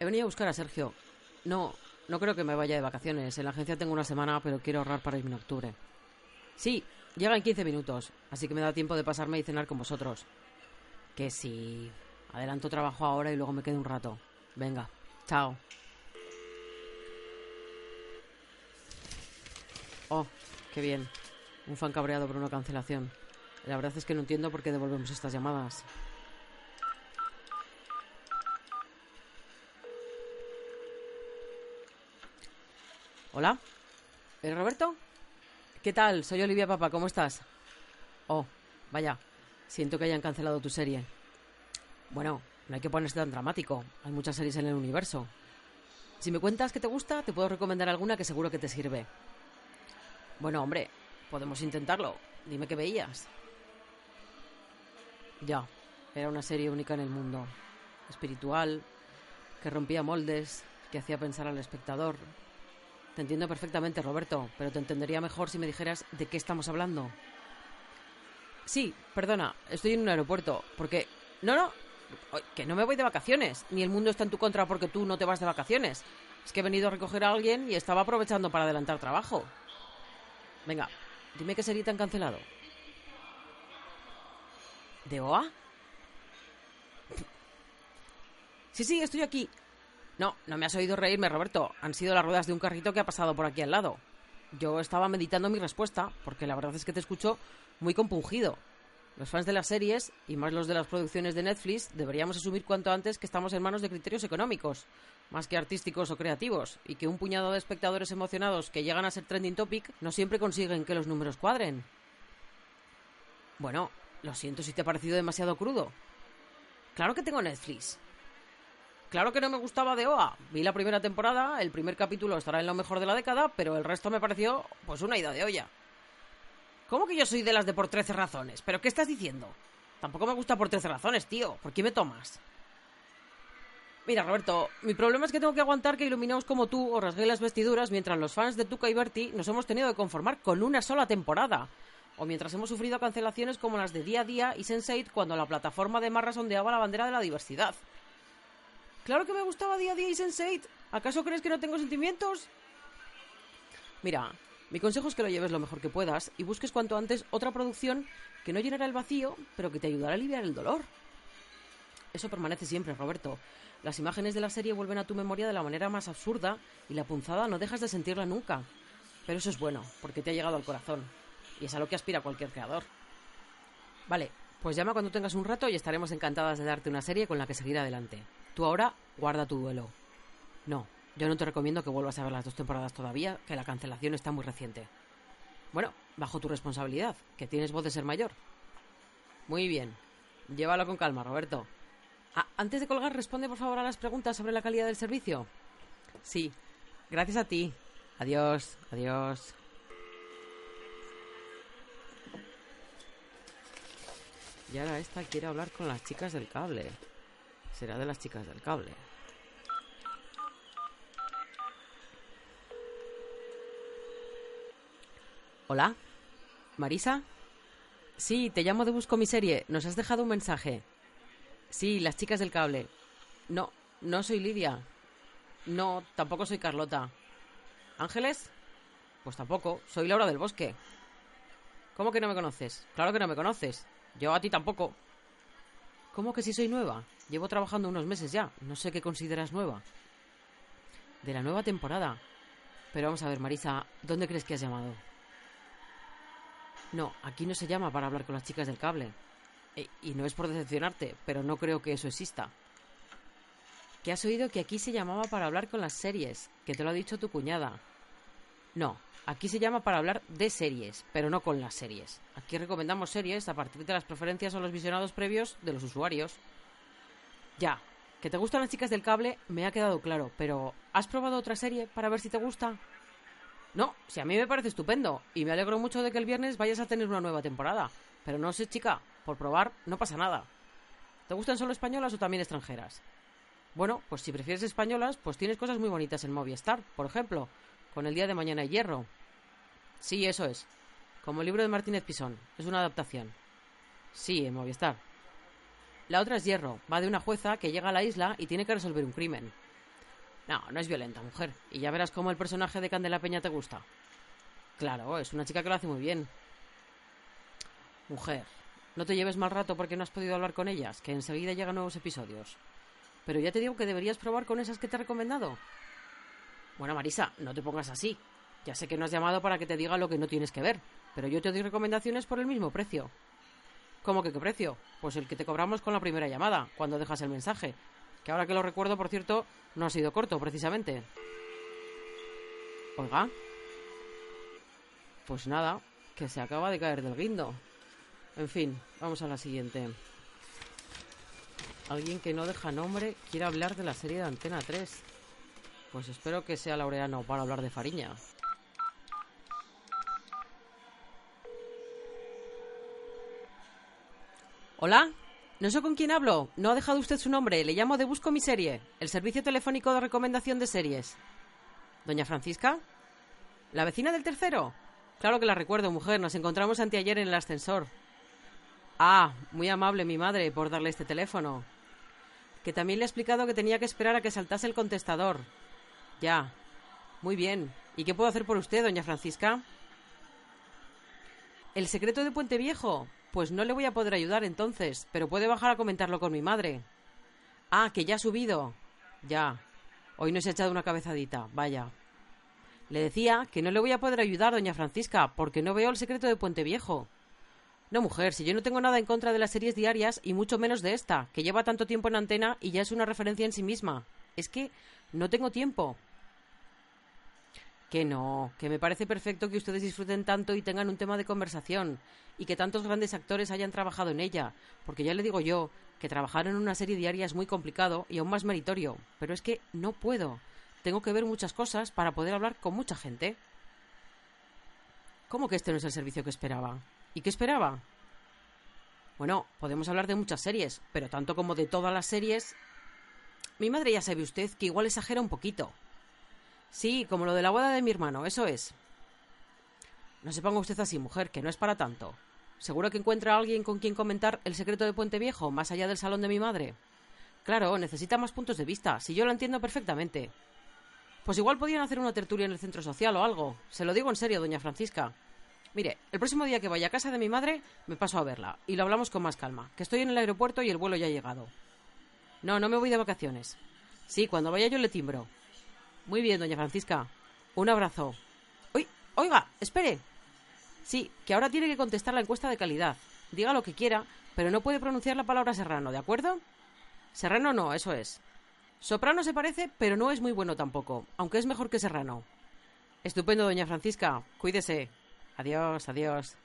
He venido a buscar a Sergio. No, no creo que me vaya de vacaciones. En la agencia tengo una semana, pero quiero ahorrar para irme en octubre. Sí, llega en 15 minutos, así que me da tiempo de pasarme y cenar con vosotros. Que sí. Adelanto trabajo ahora y luego me quedo un rato. Venga, chao. Oh, qué bien. Un fan cabreado por una cancelación. La verdad es que no entiendo por qué devolvemos estas llamadas. ¿Hola? ¿Eres Roberto? ¿Qué tal? Soy Olivia Papa, ¿cómo estás? Oh, vaya. Siento que hayan cancelado tu serie. Bueno, no hay que ponerse tan dramático. Hay muchas series en el universo. Si me cuentas que te gusta, te puedo recomendar alguna que seguro que te sirve. Bueno, hombre, podemos intentarlo. Dime qué veías. Ya, era una serie única en el mundo. Espiritual, que rompía moldes, que hacía pensar al espectador. Te entiendo perfectamente, Roberto, pero te entendería mejor si me dijeras de qué estamos hablando. Sí, perdona, estoy en un aeropuerto, porque... No, no, que no me voy de vacaciones, ni el mundo está en tu contra porque tú no te vas de vacaciones. Es que he venido a recoger a alguien y estaba aprovechando para adelantar trabajo. Venga, dime qué serie te han cancelado. ¿De OA? Sí, sí, estoy aquí. No, no me has oído reírme, Roberto. Han sido las ruedas de un carrito que ha pasado por aquí al lado. Yo estaba meditando mi respuesta, porque la verdad es que te escucho muy compungido. Los fans de las series, y más los de las producciones de Netflix, deberíamos asumir cuanto antes que estamos en manos de criterios económicos, más que artísticos o creativos, y que un puñado de espectadores emocionados que llegan a ser trending topic no siempre consiguen que los números cuadren. Bueno, lo siento si te ha parecido demasiado crudo. Claro que tengo Netflix. Claro que no me gustaba de OA. Vi la primera temporada, el primer capítulo estará en lo mejor de la década, pero el resto me pareció pues una ida de olla. ¿Cómo que yo soy de las de por 13 razones? ¿Pero qué estás diciendo? Tampoco me gusta por 13 razones, tío. ¿Por qué me tomas? Mira, Roberto, mi problema es que tengo que aguantar que iluminados como tú os rasguéis las vestiduras mientras los fans de Tuca y Bertie nos hemos tenido que conformar con una sola temporada. O mientras hemos sufrido cancelaciones como las de Día a Día y Sense8 cuando la plataforma de Marras ondeaba la bandera de la diversidad. Claro que me gustaba Día a Día y Sense8. ¿Acaso crees que no tengo sentimientos? Mira, mi consejo es que lo lleves lo mejor que puedas y busques cuanto antes otra producción que no llenará el vacío, pero que te ayudará a aliviar el dolor. Eso permanece siempre, Roberto. Las imágenes de la serie vuelven a tu memoria de la manera más absurda y la punzada no dejas de sentirla nunca. Pero eso es bueno, porque te ha llegado al corazón. Y es a lo que aspira cualquier creador. Vale, pues llama cuando tengas un rato y estaremos encantadas de darte una serie con la que seguir adelante. Ahora guarda tu duelo. No, yo no te recomiendo que vuelvas a ver las dos temporadas todavía, que la cancelación está muy reciente. Bueno, bajo tu responsabilidad, que tienes voz de ser mayor. Muy bien. Llévalo con calma, Roberto. Ah, antes de colgar, responde por favor a las preguntas sobre la calidad del servicio. Sí. Gracias a ti. Adiós. Adiós. Y ahora esta quiere hablar con las chicas del cable. Será de las chicas del cable. Hola. ¿Marisa? Sí, te llamo de Busco mi serie. Nos has dejado un mensaje. Sí, las chicas del cable. No, no soy Lidia. No, tampoco soy Carlota. ¿Ángeles? Pues tampoco. Soy Laura del Bosque. ¿Cómo que no me conoces? Claro que no me conoces. Yo a ti tampoco. ¿Cómo que si soy nueva? Llevo trabajando unos meses ya. No sé qué consideras nueva. De la nueva temporada. Pero vamos a ver, Marisa, ¿dónde crees que has llamado? No, aquí no se llama para hablar con las chicas del cable. E, y no es por decepcionarte, pero no creo que eso exista. Que has oído que aquí se llamaba para hablar con las series, que te lo ha dicho tu cuñada. No, aquí se llama para hablar de series, pero no con las series. Aquí recomendamos series a partir de las preferencias o los visionados previos de los usuarios. Ya, que te gustan las chicas del cable me ha quedado claro, pero ¿has probado otra serie para ver si te gusta? No, si a mí me parece estupendo y me alegro mucho de que el viernes vayas a tener una nueva temporada. Pero no sé, chica, por probar no pasa nada. ¿Te gustan solo españolas o también extranjeras? Bueno, pues si prefieres españolas, pues tienes cosas muy bonitas en Movistar, por ejemplo, con el día de mañana y hierro. Sí, eso es. Como el libro de Martínez Pisón, es una adaptación. Sí, en Movistar. La otra es Hierro, va de una jueza que llega a la isla y tiene que resolver un crimen. No, no es violenta, mujer. Y ya verás cómo el personaje de Candela Peña te gusta. Claro, es una chica que lo hace muy bien. Mujer, no te lleves mal rato porque no has podido hablar con ellas, que enseguida llegan nuevos episodios. Pero ya te digo que deberías probar con esas que te he recomendado. Bueno, Marisa, no te pongas así. Ya sé que no has llamado para que te diga lo que no tienes que ver, pero yo te doy recomendaciones por el mismo precio. ¿Cómo que qué precio? Pues el que te cobramos con la primera llamada, cuando dejas el mensaje. Que ahora que lo recuerdo, por cierto, no ha sido corto, precisamente. Oiga. Pues nada, que se acaba de caer del guindo. En fin, vamos a la siguiente. Alguien que no deja nombre quiere hablar de la serie de Antena 3. Pues espero que sea Laureano para hablar de Fariña. Hola, no sé con quién hablo. No ha dejado usted su nombre. Le llamo de Busco mi serie, el servicio telefónico de recomendación de series. ¿Doña Francisca? ¿La vecina del tercero? Claro que la recuerdo, mujer. Nos encontramos anteayer en el ascensor. Ah, muy amable mi madre por darle este teléfono. Que también le he explicado que tenía que esperar a que saltase el contestador. Ya. Muy bien. ¿Y qué puedo hacer por usted, doña Francisca? ¿El secreto de Puente Viejo? Pues no le voy a poder ayudar entonces, pero puede bajar a comentarlo con mi madre. Ah, que ya ha subido. Ya. Hoy no se ha echado una cabezadita, vaya. Le decía que no le voy a poder ayudar, doña Francisca, porque no veo el secreto de Puente Viejo. No, mujer, si yo no tengo nada en contra de las series diarias y mucho menos de esta, que lleva tanto tiempo en antena y ya es una referencia en sí misma. Es que no tengo tiempo. Que no, que me parece perfecto que ustedes disfruten tanto y tengan un tema de conversación, y que tantos grandes actores hayan trabajado en ella, porque ya le digo yo, que trabajar en una serie diaria es muy complicado y aún más meritorio, pero es que no puedo. Tengo que ver muchas cosas para poder hablar con mucha gente. ¿Cómo que este no es el servicio que esperaba? ¿Y qué esperaba? Bueno, podemos hablar de muchas series, pero tanto como de todas las series... Mi madre ya sabe usted que igual exagera un poquito. Sí, como lo de la boda de mi hermano, eso es. No se ponga usted así, mujer, que no es para tanto. ¿Seguro que encuentra a alguien con quien comentar el secreto de Puente Viejo, más allá del salón de mi madre? Claro, necesita más puntos de vista, si yo lo entiendo perfectamente. Pues igual podían hacer una tertulia en el centro social o algo. Se lo digo en serio, doña Francisca. Mire, el próximo día que vaya a casa de mi madre, me paso a verla y lo hablamos con más calma, que estoy en el aeropuerto y el vuelo ya ha llegado. No, no me voy de vacaciones. Sí, cuando vaya yo le timbro. Muy bien, doña Francisca. Un abrazo. Oiga, espere. Sí, que ahora tiene que contestar la encuesta de calidad. Diga lo que quiera, pero no puede pronunciar la palabra serrano, ¿de acuerdo? Serrano no, eso es. Soprano se parece, pero no es muy bueno tampoco, aunque es mejor que serrano. Estupendo, doña Francisca. Cuídese. Adiós, adiós.